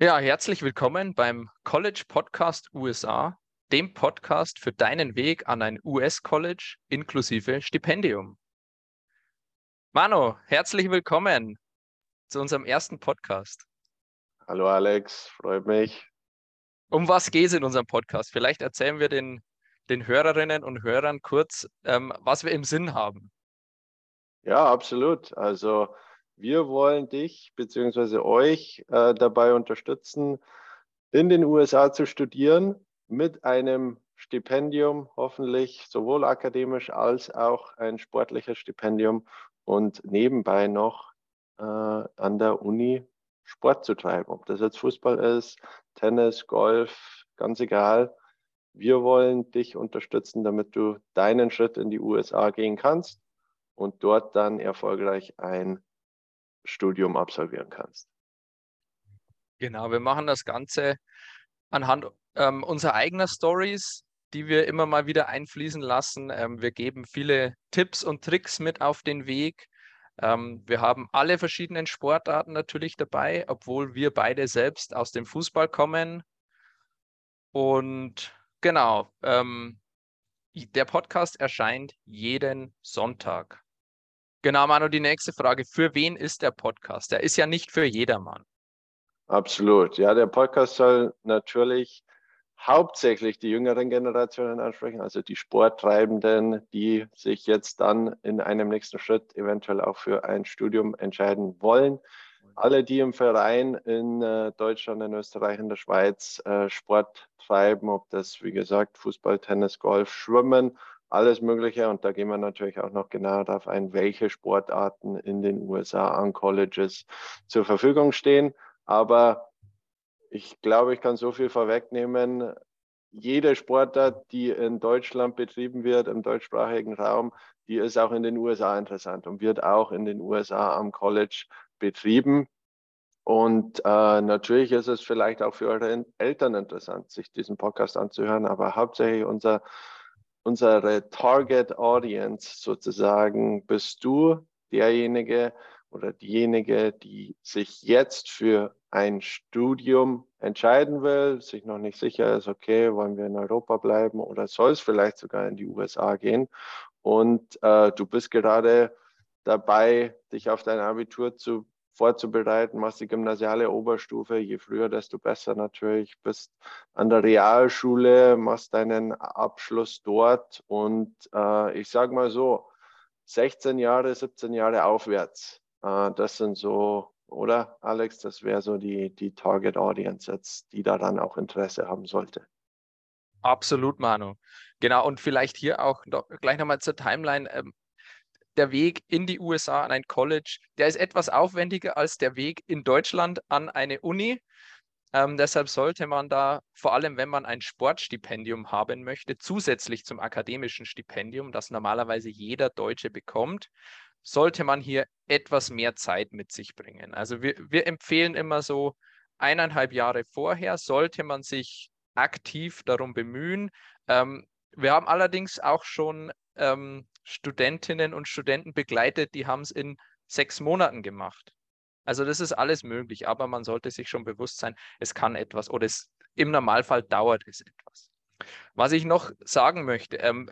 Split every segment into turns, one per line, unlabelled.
Ja, herzlich willkommen beim College Podcast USA, dem Podcast für deinen Weg an ein US-College inklusive Stipendium. Mano, herzlich willkommen zu unserem ersten Podcast.
Hallo Alex, freut mich.
Um was geht es in unserem Podcast? Vielleicht erzählen wir den, den Hörerinnen und Hörern kurz, ähm, was wir im Sinn haben.
Ja, absolut. Also wir wollen dich bzw. euch äh, dabei unterstützen, in den USA zu studieren mit einem Stipendium, hoffentlich sowohl akademisch als auch ein sportliches Stipendium und nebenbei noch äh, an der Uni Sport zu treiben. Ob das jetzt Fußball ist, Tennis, Golf, ganz egal. Wir wollen dich unterstützen, damit du deinen Schritt in die USA gehen kannst und dort dann erfolgreich ein Studium absolvieren kannst.
Genau, wir machen das Ganze anhand ähm, unserer eigenen Stories, die wir immer mal wieder einfließen lassen. Ähm, wir geben viele Tipps und Tricks mit auf den Weg. Ähm, wir haben alle verschiedenen Sportarten natürlich dabei, obwohl wir beide selbst aus dem Fußball kommen. Und genau, ähm, der Podcast erscheint jeden Sonntag. Genau, Manu, die nächste Frage. Für wen ist der Podcast? Der ist ja nicht für jedermann.
Absolut. Ja, der Podcast soll natürlich hauptsächlich die jüngeren Generationen ansprechen, also die Sporttreibenden, die sich jetzt dann in einem nächsten Schritt eventuell auch für ein Studium entscheiden wollen. Alle, die im Verein in äh, Deutschland, in Österreich, in der Schweiz äh, Sport treiben, ob das, wie gesagt, Fußball, Tennis, Golf, Schwimmen alles Mögliche. Und da gehen wir natürlich auch noch genauer darauf ein, welche Sportarten in den USA an Colleges zur Verfügung stehen. Aber ich glaube, ich kann so viel vorwegnehmen. Jede Sportart, die in Deutschland betrieben wird, im deutschsprachigen Raum, die ist auch in den USA interessant und wird auch in den USA am College betrieben. Und äh, natürlich ist es vielleicht auch für eure Eltern interessant, sich diesen Podcast anzuhören, aber hauptsächlich unser unsere Target Audience sozusagen bist du derjenige oder diejenige, die sich jetzt für ein Studium entscheiden will, sich noch nicht sicher ist, okay, wollen wir in Europa bleiben oder soll es vielleicht sogar in die USA gehen. Und äh, du bist gerade dabei, dich auf dein Abitur zu vorzubereiten, machst die gymnasiale Oberstufe, je früher, desto besser natürlich, bist an der Realschule, machst deinen Abschluss dort und äh, ich sage mal so, 16 Jahre, 17 Jahre aufwärts, äh, das sind so, oder Alex, das wäre so die, die Target Audience jetzt, die daran auch Interesse haben sollte.
Absolut, Manu. Genau, und vielleicht hier auch noch, gleich nochmal zur Timeline. Ähm, der Weg in die USA an ein College, der ist etwas aufwendiger als der Weg in Deutschland an eine Uni. Ähm, deshalb sollte man da, vor allem wenn man ein Sportstipendium haben möchte, zusätzlich zum akademischen Stipendium, das normalerweise jeder Deutsche bekommt, sollte man hier etwas mehr Zeit mit sich bringen. Also wir, wir empfehlen immer so eineinhalb Jahre vorher, sollte man sich aktiv darum bemühen. Ähm, wir haben allerdings auch schon ähm, Studentinnen und Studenten begleitet, die haben es in sechs Monaten gemacht. Also das ist alles möglich, aber man sollte sich schon bewusst sein, es kann etwas oder es im Normalfall dauert es etwas. Was ich noch sagen möchte, ähm,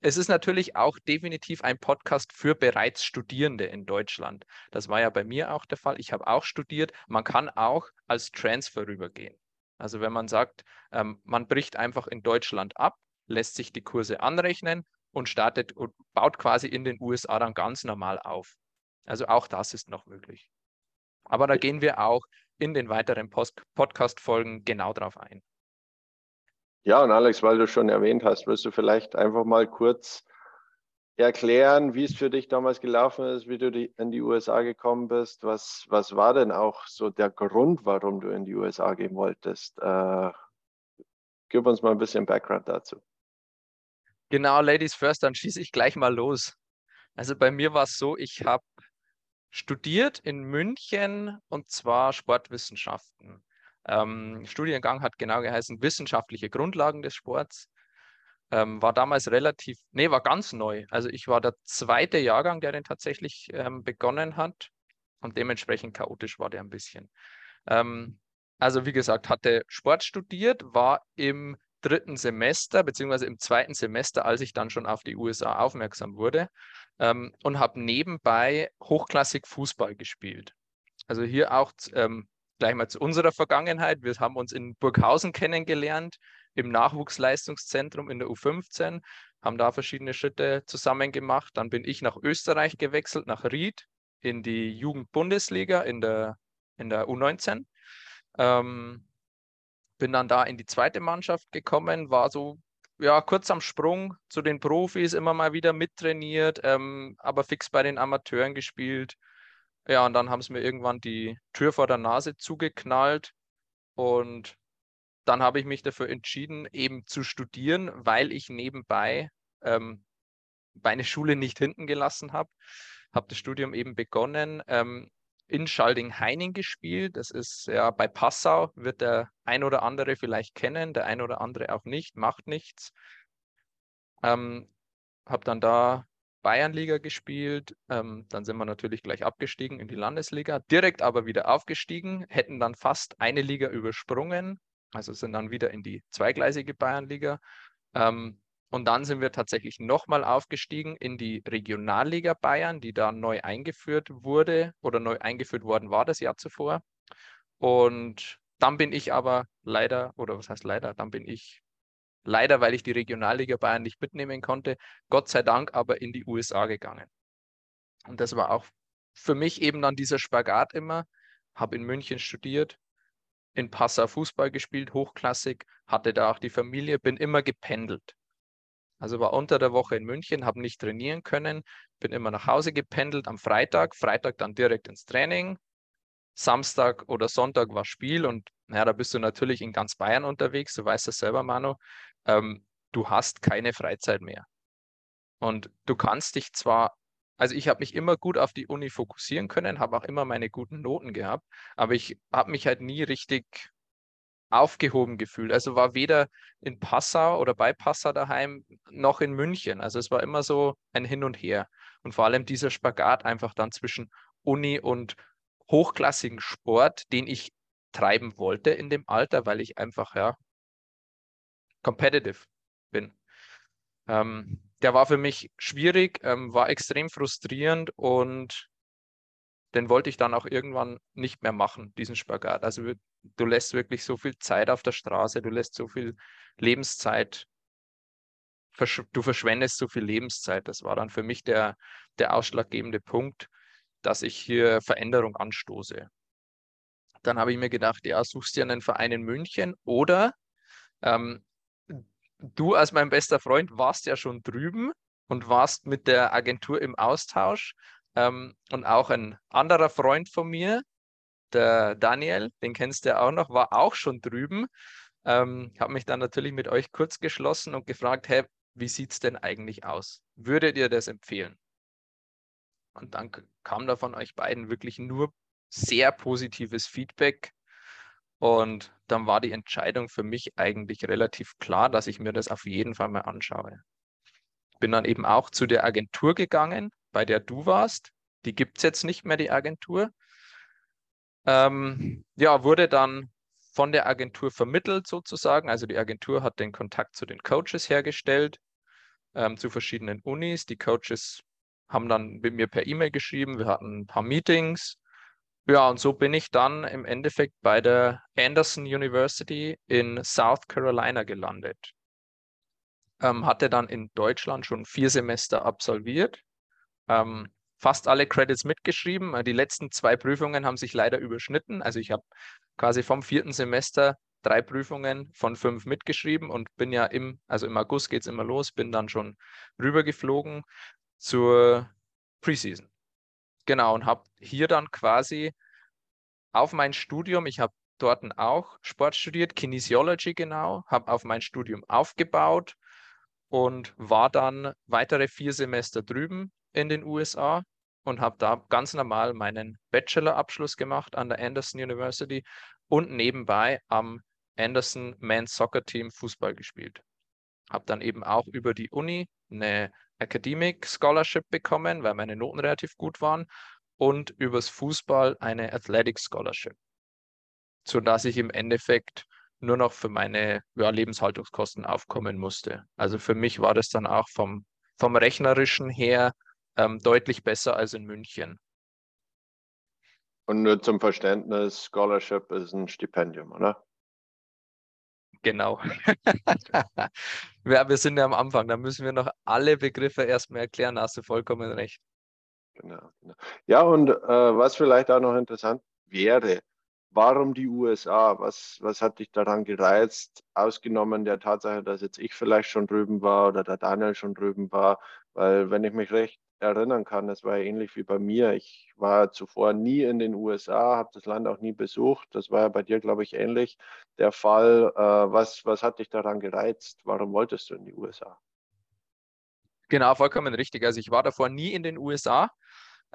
es ist natürlich auch definitiv ein Podcast für bereits Studierende in Deutschland. Das war ja bei mir auch der Fall. Ich habe auch studiert. Man kann auch als Transfer rübergehen. Also wenn man sagt, ähm, man bricht einfach in Deutschland ab, lässt sich die Kurse anrechnen und startet und baut quasi in den USA dann ganz normal auf. Also auch das ist noch möglich. Aber da gehen wir auch in den weiteren Podcast-Folgen genau drauf ein.
Ja, und Alex, weil du schon erwähnt hast, wirst du vielleicht einfach mal kurz erklären, wie es für dich damals gelaufen ist, wie du in die USA gekommen bist. Was, was war denn auch so der Grund, warum du in die USA gehen wolltest? Äh, gib uns mal ein bisschen Background dazu.
Genau, Ladies First, dann schieße ich gleich mal los. Also bei mir war es so, ich habe studiert in München und zwar Sportwissenschaften. Ähm, Studiengang hat genau geheißen Wissenschaftliche Grundlagen des Sports. Ähm, war damals relativ, nee, war ganz neu. Also ich war der zweite Jahrgang, der den tatsächlich ähm, begonnen hat und dementsprechend chaotisch war der ein bisschen. Ähm, also wie gesagt, hatte Sport studiert, war im dritten Semester, beziehungsweise im zweiten Semester, als ich dann schon auf die USA aufmerksam wurde ähm, und habe nebenbei hochklassig Fußball gespielt. Also hier auch ähm, gleich mal zu unserer Vergangenheit. Wir haben uns in Burghausen kennengelernt, im Nachwuchsleistungszentrum in der U15, haben da verschiedene Schritte zusammen gemacht. Dann bin ich nach Österreich gewechselt, nach Ried in die Jugendbundesliga in der, in der U19. Ähm, bin dann da in die zweite Mannschaft gekommen, war so ja, kurz am Sprung zu den Profis, immer mal wieder mittrainiert, ähm, aber fix bei den Amateuren gespielt. Ja, und dann haben sie mir irgendwann die Tür vor der Nase zugeknallt und dann habe ich mich dafür entschieden, eben zu studieren, weil ich nebenbei ähm, meine Schule nicht hinten gelassen habe. Habe das Studium eben begonnen, ähm, in Schalding-Heining gespielt. Das ist ja bei Passau, wird der ein oder andere vielleicht kennen, der ein oder andere auch nicht, macht nichts. Ähm, habe dann da Bayernliga gespielt, ähm, dann sind wir natürlich gleich abgestiegen in die Landesliga, direkt aber wieder aufgestiegen, hätten dann fast eine Liga übersprungen, also sind dann wieder in die zweigleisige Bayernliga. Ähm, und dann sind wir tatsächlich nochmal aufgestiegen in die Regionalliga Bayern, die da neu eingeführt wurde oder neu eingeführt worden war das Jahr zuvor. Und dann bin ich aber leider, oder was heißt leider, dann bin ich leider, weil ich die Regionalliga Bayern nicht mitnehmen konnte, Gott sei Dank aber in die USA gegangen. Und das war auch für mich eben dann dieser Spagat immer. Habe in München studiert, in Passau Fußball gespielt, hochklassig, hatte da auch die Familie, bin immer gependelt. Also war unter der Woche in München, habe nicht trainieren können, bin immer nach Hause gependelt am Freitag, Freitag dann direkt ins Training. Samstag oder Sonntag war Spiel und naja, da bist du natürlich in ganz Bayern unterwegs, du weißt das selber, Manu. Ähm, du hast keine Freizeit mehr. Und du kannst dich zwar, also ich habe mich immer gut auf die Uni fokussieren können, habe auch immer meine guten Noten gehabt, aber ich habe mich halt nie richtig aufgehoben gefühlt. Also war weder in Passau oder bei Passau daheim noch in München. Also es war immer so ein Hin und Her. Und vor allem dieser Spagat einfach dann zwischen Uni und hochklassigen Sport, den ich treiben wollte in dem Alter, weil ich einfach ja competitive bin. Ähm, der war für mich schwierig, ähm, war extrem frustrierend und den wollte ich dann auch irgendwann nicht mehr machen, diesen Spagat. Also du lässt wirklich so viel Zeit auf der Straße, du lässt so viel Lebenszeit, versch du verschwendest so viel Lebenszeit. Das war dann für mich der, der ausschlaggebende Punkt, dass ich hier Veränderung anstoße. Dann habe ich mir gedacht, ja, suchst dir einen Verein in München oder ähm, du als mein bester Freund warst ja schon drüben und warst mit der Agentur im Austausch. Ähm, und auch ein anderer Freund von mir, der Daniel, den kennst du ja auch noch, war auch schon drüben. Ähm, habe mich dann natürlich mit euch kurz geschlossen und gefragt, hey, wie sieht es denn eigentlich aus? Würdet ihr das empfehlen? Und dann kam da von euch beiden wirklich nur sehr positives Feedback. Und dann war die Entscheidung für mich eigentlich relativ klar, dass ich mir das auf jeden Fall mal anschaue. Bin dann eben auch zu der Agentur gegangen, bei der du warst. Die gibt es jetzt nicht mehr, die Agentur. Ähm, ja, wurde dann von der Agentur vermittelt sozusagen. Also die Agentur hat den Kontakt zu den Coaches hergestellt, ähm, zu verschiedenen Unis. Die Coaches haben dann mit mir per E-Mail geschrieben. Wir hatten ein paar Meetings. Ja, und so bin ich dann im Endeffekt bei der Anderson University in South Carolina gelandet. Ähm, hatte dann in Deutschland schon vier Semester absolviert. Ähm, fast alle Credits mitgeschrieben. Äh, die letzten zwei Prüfungen haben sich leider überschnitten. Also ich habe quasi vom vierten Semester drei Prüfungen von fünf mitgeschrieben und bin ja im, also im August geht es immer los, bin dann schon rübergeflogen zur Preseason. Genau, und habe hier dann quasi auf mein Studium, ich habe dort auch Sport studiert, Kinesiology genau, habe auf mein Studium aufgebaut und war dann weitere vier Semester drüben in den USA und habe da ganz normal meinen Bachelorabschluss gemacht an der Anderson University und nebenbei am Anderson Men's Soccer Team Fußball gespielt. Habe dann eben auch über die Uni eine Academic Scholarship bekommen, weil meine Noten relativ gut waren und übers Fußball eine Athletic Scholarship. sodass ich im Endeffekt nur noch für meine ja, Lebenshaltungskosten aufkommen musste. Also für mich war das dann auch vom, vom Rechnerischen her ähm, deutlich besser als in München.
Und nur zum Verständnis, Scholarship ist ein Stipendium, oder?
Genau. ja, wir sind ja am Anfang, da müssen wir noch alle Begriffe erstmal erklären, da hast du vollkommen recht.
Genau. genau. Ja, und äh, was vielleicht auch noch interessant wäre, warum die USA? Was, was hat dich daran gereizt, ausgenommen der Tatsache, dass jetzt ich vielleicht schon drüben war oder der Daniel schon drüben war? Weil, wenn ich mich recht erinnern kann, das war ja ähnlich wie bei mir. Ich war zuvor nie in den USA, habe das Land auch nie besucht. Das war ja bei dir, glaube ich, ähnlich der Fall. Äh, was, was hat dich daran gereizt? Warum wolltest du in die USA?
Genau, vollkommen richtig. Also ich war davor nie in den USA.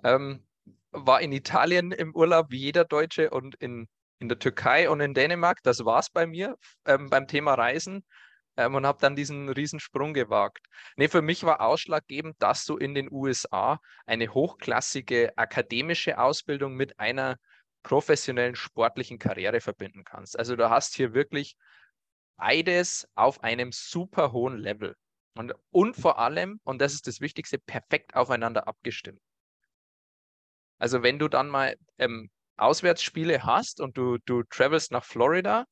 Ähm, war in Italien im Urlaub wie jeder Deutsche und in, in der Türkei und in Dänemark. Das war es bei mir ähm, beim Thema Reisen ähm, und habe dann diesen Riesensprung gewagt. Nee, für mich war ausschlaggebend, dass du in den USA eine hochklassige akademische Ausbildung mit einer professionellen sportlichen Karriere verbinden kannst. Also du hast hier wirklich beides auf einem super hohen Level. Und, und vor allem, und das ist das Wichtigste, perfekt aufeinander abgestimmt. Also wenn du dann mal ähm, Auswärtsspiele hast und du, du travelst nach Florida,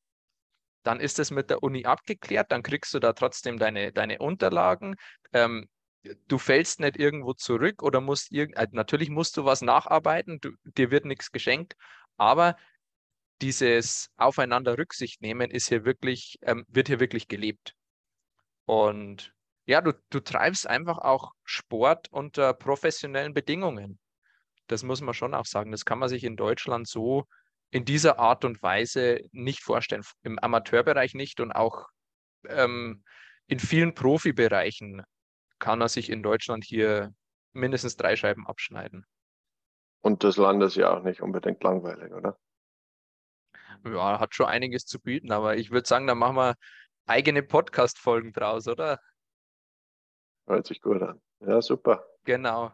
dann ist es mit der Uni abgeklärt, dann kriegst du da trotzdem deine, deine Unterlagen. Ähm, du fällst nicht irgendwo zurück oder musst irgend, äh, natürlich musst du was nacharbeiten, du, dir wird nichts geschenkt, aber dieses Aufeinander Rücksicht nehmen ist hier wirklich, ähm, wird hier wirklich gelebt. Und ja, du, du treibst einfach auch Sport unter professionellen Bedingungen. Das muss man schon auch sagen. Das kann man sich in Deutschland so in dieser Art und Weise nicht vorstellen. Im Amateurbereich nicht und auch ähm, in vielen Profibereichen kann er sich in Deutschland hier mindestens drei Scheiben abschneiden.
Und das Land ist ja auch nicht unbedingt langweilig, oder?
Ja, hat schon einiges zu bieten, aber ich würde sagen, da machen wir eigene Podcast-Folgen draus, oder?
Hört sich gut an. Ja, super.
Genau.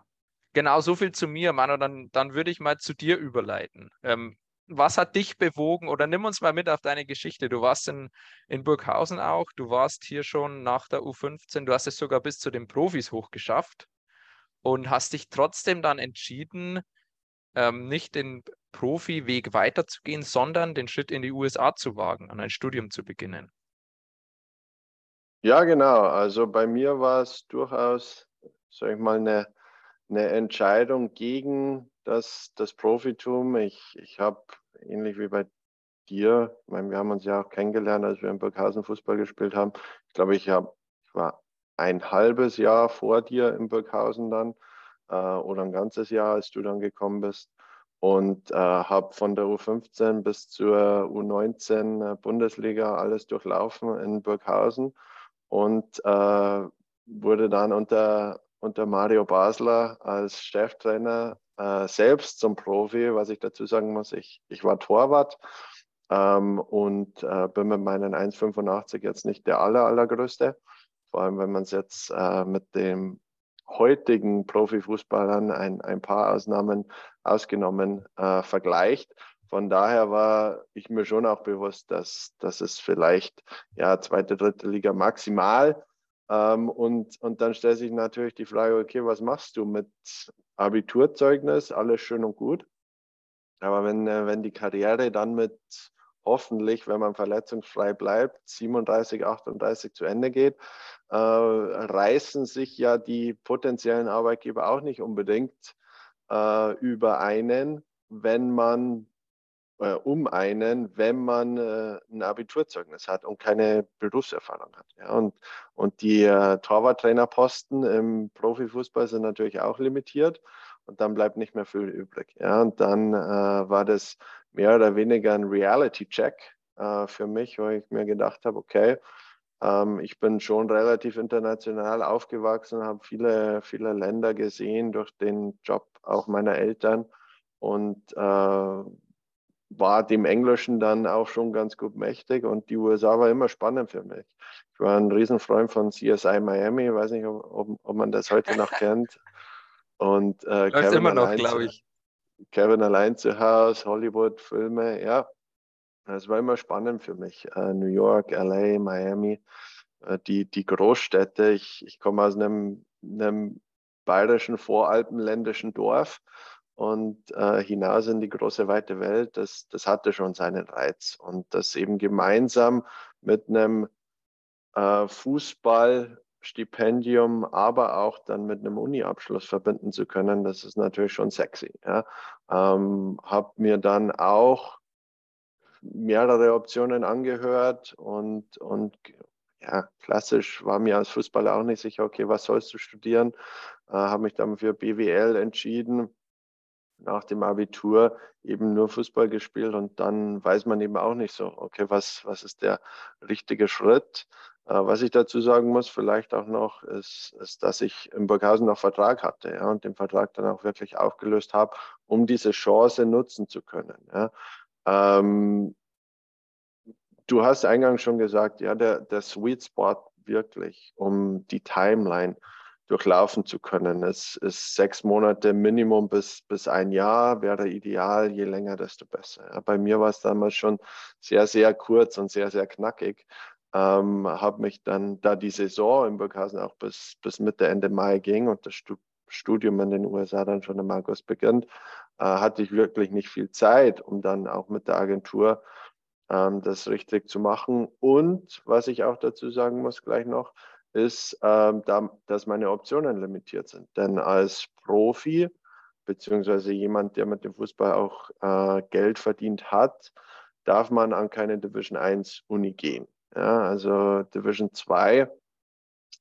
Genau, so viel zu mir, Manu. Dann, dann würde ich mal zu dir überleiten. Ähm, was hat dich bewogen oder nimm uns mal mit auf deine Geschichte. Du warst in, in Burghausen auch, du warst hier schon nach der U15, du hast es sogar bis zu den Profis hochgeschafft und hast dich trotzdem dann entschieden, ähm, nicht den Profiweg weiterzugehen, sondern den Schritt in die USA zu wagen, an ein Studium zu beginnen.
Ja, genau. Also bei mir war es durchaus, sag ich mal, eine eine Entscheidung gegen das, das Profitum. Ich, ich habe ähnlich wie bei dir, ich meine, wir haben uns ja auch kennengelernt, als wir in Burghausen Fußball gespielt haben. Ich glaube, ich, hab, ich war ein halbes Jahr vor dir in Burghausen dann äh, oder ein ganzes Jahr, als du dann gekommen bist. Und äh, habe von der U15 bis zur U19 äh, Bundesliga alles durchlaufen in Burghausen und äh, wurde dann unter unter Mario Basler als Cheftrainer äh, selbst zum Profi, was ich dazu sagen muss, ich, ich war Torwart ähm, und äh, bin mit meinen 1,85 jetzt nicht der aller, allergrößte. Vor allem, wenn man es jetzt äh, mit dem heutigen Profifußballern, ein, ein paar Ausnahmen ausgenommen, äh, vergleicht. Von daher war ich mir schon auch bewusst, dass, dass es vielleicht ja zweite, dritte Liga maximal ähm, und, und dann stellt sich natürlich die Frage, okay, was machst du mit Abiturzeugnis? Alles schön und gut. Aber wenn, äh, wenn die Karriere dann mit hoffentlich, wenn man verletzungsfrei bleibt, 37, 38 zu Ende geht, äh, reißen sich ja die potenziellen Arbeitgeber auch nicht unbedingt äh, über einen, wenn man äh, um einen, wenn man äh, ein Abiturzeugnis hat und keine Berufserfahrung hat. Ja. Und, und die äh, Torwarttrainerposten im Profifußball sind natürlich auch limitiert und dann bleibt nicht mehr viel übrig. Ja. Und dann äh, war das mehr oder weniger ein Reality-Check äh, für mich, wo ich mir gedacht habe, okay, ähm, ich bin schon relativ international aufgewachsen, habe viele, viele Länder gesehen durch den Job auch meiner Eltern und äh, war dem Englischen dann auch schon ganz gut mächtig und die USA war immer spannend für mich. Ich war ein Riesenfreund von CSI Miami, weiß nicht, ob, ob man das heute noch kennt. Und
äh, Kevin immer noch, glaube ich.
Kevin allein zu Hause, Hollywood-Filme, ja. Es war immer spannend für mich. Äh, New York, LA, Miami, äh, die, die Großstädte. Ich, ich komme aus einem, einem bayerischen, voralpenländischen Dorf und äh, hinaus in die große weite Welt, das, das hatte schon seinen Reiz. Und das eben gemeinsam mit einem äh, Fußballstipendium, aber auch dann mit einem Uni-Abschluss verbinden zu können, das ist natürlich schon sexy. Ja. Ähm, habe mir dann auch mehrere Optionen angehört und, und ja, klassisch war mir als Fußballer auch nicht sicher, okay, was sollst du studieren? Äh, habe mich dann für BWL entschieden nach dem Abitur eben nur Fußball gespielt und dann weiß man eben auch nicht so, okay, was, was ist der richtige Schritt? Äh, was ich dazu sagen muss, vielleicht auch noch, ist, ist, dass ich in Burghausen noch Vertrag hatte ja, und den Vertrag dann auch wirklich aufgelöst habe, um diese Chance nutzen zu können. Ja. Ähm, du hast eingangs schon gesagt, ja, der, der Sweet Spot wirklich, um die Timeline durchlaufen zu können. Es ist sechs Monate Minimum bis, bis ein Jahr, wäre ideal. Je länger, desto besser. Ja, bei mir war es damals schon sehr, sehr kurz und sehr, sehr knackig. Ähm, habe mich dann, da die Saison in Burghausen auch bis, bis Mitte, Ende Mai ging und das Studium in den USA dann schon im August beginnt, äh, hatte ich wirklich nicht viel Zeit, um dann auch mit der Agentur ähm, das richtig zu machen. Und was ich auch dazu sagen muss gleich noch, ist, ähm, da, dass meine Optionen limitiert sind. Denn als Profi, beziehungsweise jemand, der mit dem Fußball auch äh, Geld verdient hat, darf man an keine Division 1 Uni gehen. Ja, also Division 2 äh,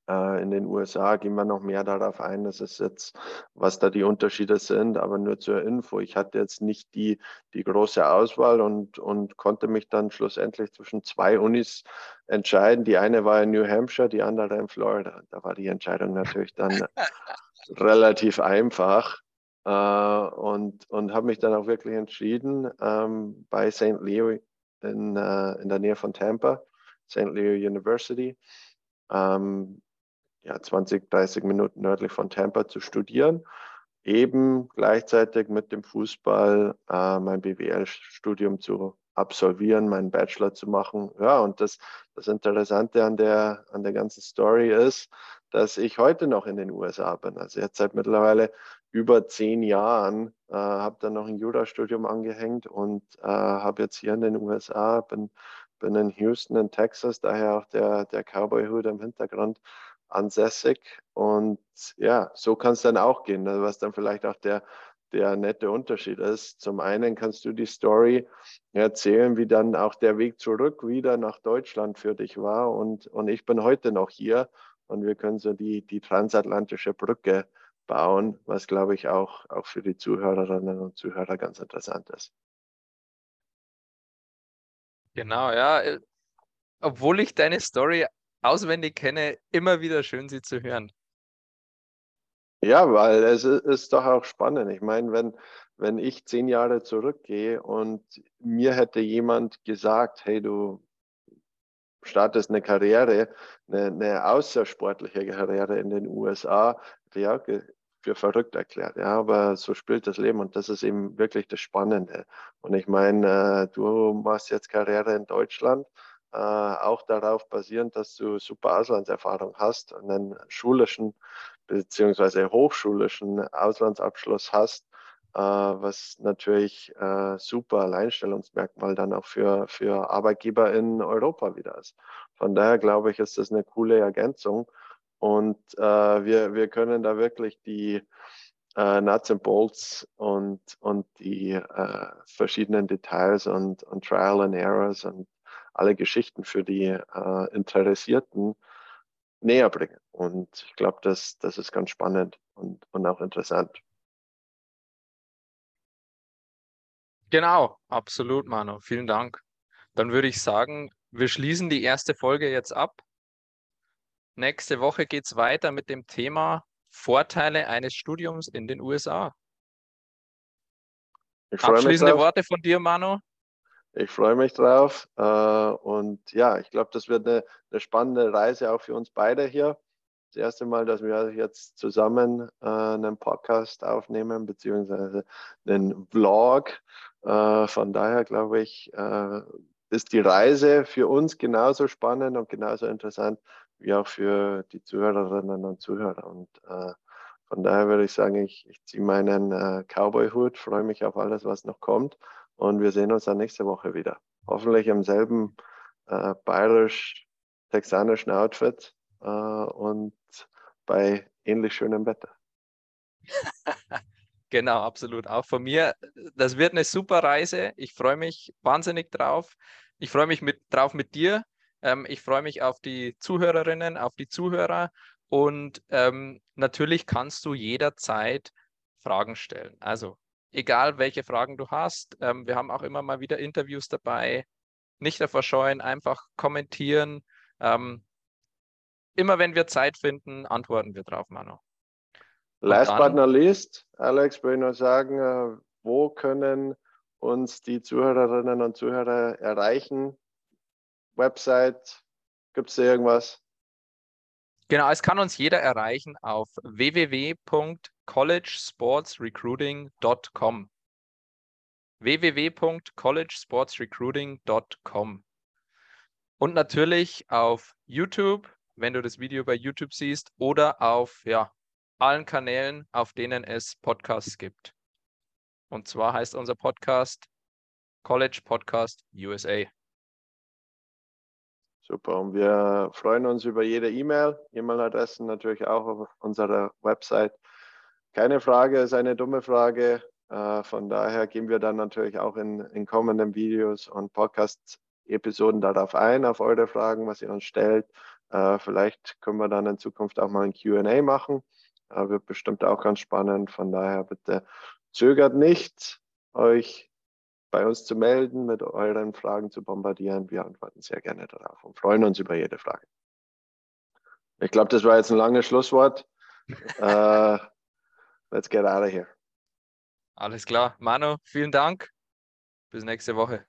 in den USA gehen wir noch mehr darauf ein. Das ist jetzt, was da die Unterschiede sind, aber nur zur Info. Ich hatte jetzt nicht die, die große Auswahl und, und konnte mich dann schlussendlich zwischen zwei Unis entscheiden. Die eine war in New Hampshire, die andere in Florida. Da war die Entscheidung natürlich dann relativ einfach. Äh, und und habe mich dann auch wirklich entschieden ähm, bei St. Leo in, äh, in der Nähe von Tampa, St. Leo University. Ähm, ja, 20, 30 Minuten nördlich von Tampa zu studieren, eben gleichzeitig mit dem Fußball äh, mein BWL-Studium zu absolvieren, meinen Bachelor zu machen. Ja, und das, das Interessante an der, an der ganzen Story ist, dass ich heute noch in den USA bin. Also jetzt seit mittlerweile über zehn Jahren, äh, habe dann noch ein Jurastudium angehängt und äh, habe jetzt hier in den USA, bin, bin in Houston in Texas, daher auch der, der Cowboy-Hut im Hintergrund, ansässig. Und ja, so kann es dann auch gehen, ne? was dann vielleicht auch der, der nette Unterschied ist. Zum einen kannst du die Story erzählen, wie dann auch der Weg zurück wieder nach Deutschland für dich war. Und, und ich bin heute noch hier und wir können so die, die transatlantische Brücke bauen, was glaube ich auch, auch für die Zuhörerinnen und Zuhörer ganz interessant ist.
Genau, ja. Äh, obwohl ich deine Story auswendig kenne, immer wieder schön, sie zu hören.
Ja, weil es ist doch auch spannend. Ich meine, wenn, wenn ich zehn Jahre zurückgehe und mir hätte jemand gesagt, hey, du startest eine Karriere, eine, eine außersportliche Karriere in den USA, ja, für verrückt erklärt. Ja, aber so spielt das Leben und das ist eben wirklich das Spannende. Und ich meine, äh, du machst jetzt Karriere in Deutschland äh, auch darauf basierend, dass du super Auslandserfahrung hast und einen schulischen beziehungsweise hochschulischen Auslandsabschluss hast, äh, was natürlich äh, super Alleinstellungsmerkmal dann auch für, für Arbeitgeber in Europa wieder ist. Von daher glaube ich, ist das eine coole Ergänzung und äh, wir, wir können da wirklich die äh, Nuts and Bolts und, und die äh, verschiedenen Details und, und Trial and Errors und alle Geschichten für die äh, Interessierten näher bringen. Und ich glaube, das, das ist ganz spannend und, und auch interessant.
Genau, absolut, Manu. Vielen Dank. Dann würde ich sagen, wir schließen die erste Folge jetzt ab. Nächste Woche geht es weiter mit dem Thema Vorteile eines Studiums in den USA. Abschließende Worte von dir, Manu?
Ich freue mich drauf. Äh, und ja, ich glaube, das wird eine, eine, spannende Reise auch für uns beide hier. Das erste Mal, dass wir jetzt zusammen äh, einen Podcast aufnehmen, beziehungsweise einen Vlog. Äh, von daher glaube ich, ist die Reise für uns genauso spannend und genauso interessant wie auch für die Zuhörerinnen und Zuhörer. Und von daher würde ich sagen, ich, ich ziehe meinen Cowboy-Hut, freue mich auf alles, was noch kommt. Und wir sehen uns dann nächste Woche wieder. Hoffentlich im selben äh, bayerisch-texanischen Outfit äh, und bei ähnlich schönem Wetter.
Genau, absolut. Auch von mir. Das wird eine super Reise. Ich freue mich wahnsinnig drauf. Ich freue mich mit, drauf mit dir. Ähm, ich freue mich auf die Zuhörerinnen, auf die Zuhörer. Und ähm, natürlich kannst du jederzeit Fragen stellen. Also egal, welche Fragen du hast. Ähm, wir haben auch immer mal wieder Interviews dabei. Nicht davor scheuen, einfach kommentieren. Ähm, immer wenn wir Zeit finden, antworten wir drauf, Manu.
Last but not least, Alex, will ich noch sagen, äh, wo können uns die Zuhörerinnen und Zuhörer erreichen? Website, gibt es da irgendwas?
Genau, es kann uns jeder erreichen auf www.collegesportsrecruiting.com www.collegesportsrecruiting.com und natürlich auf YouTube, wenn du das Video bei YouTube siehst, oder auf ja, allen Kanälen, auf denen es Podcasts gibt. Und zwar heißt unser Podcast College Podcast USA.
Super. Und wir freuen uns über jede E-Mail, E-Mail-Adressen natürlich auch auf unserer Website. Keine Frage ist eine dumme Frage. Äh, von daher gehen wir dann natürlich auch in, in kommenden Videos und Podcast-Episoden darauf ein, auf eure Fragen, was ihr uns stellt. Äh, vielleicht können wir dann in Zukunft auch mal ein QA machen. Äh, wird bestimmt auch ganz spannend. Von daher bitte zögert nicht, euch bei uns zu melden, mit euren Fragen zu bombardieren. Wir antworten sehr gerne darauf und freuen uns über jede Frage. Ich glaube, das war jetzt ein langes Schlusswort. uh, let's get out of here.
Alles klar. Manu, vielen Dank. Bis nächste Woche.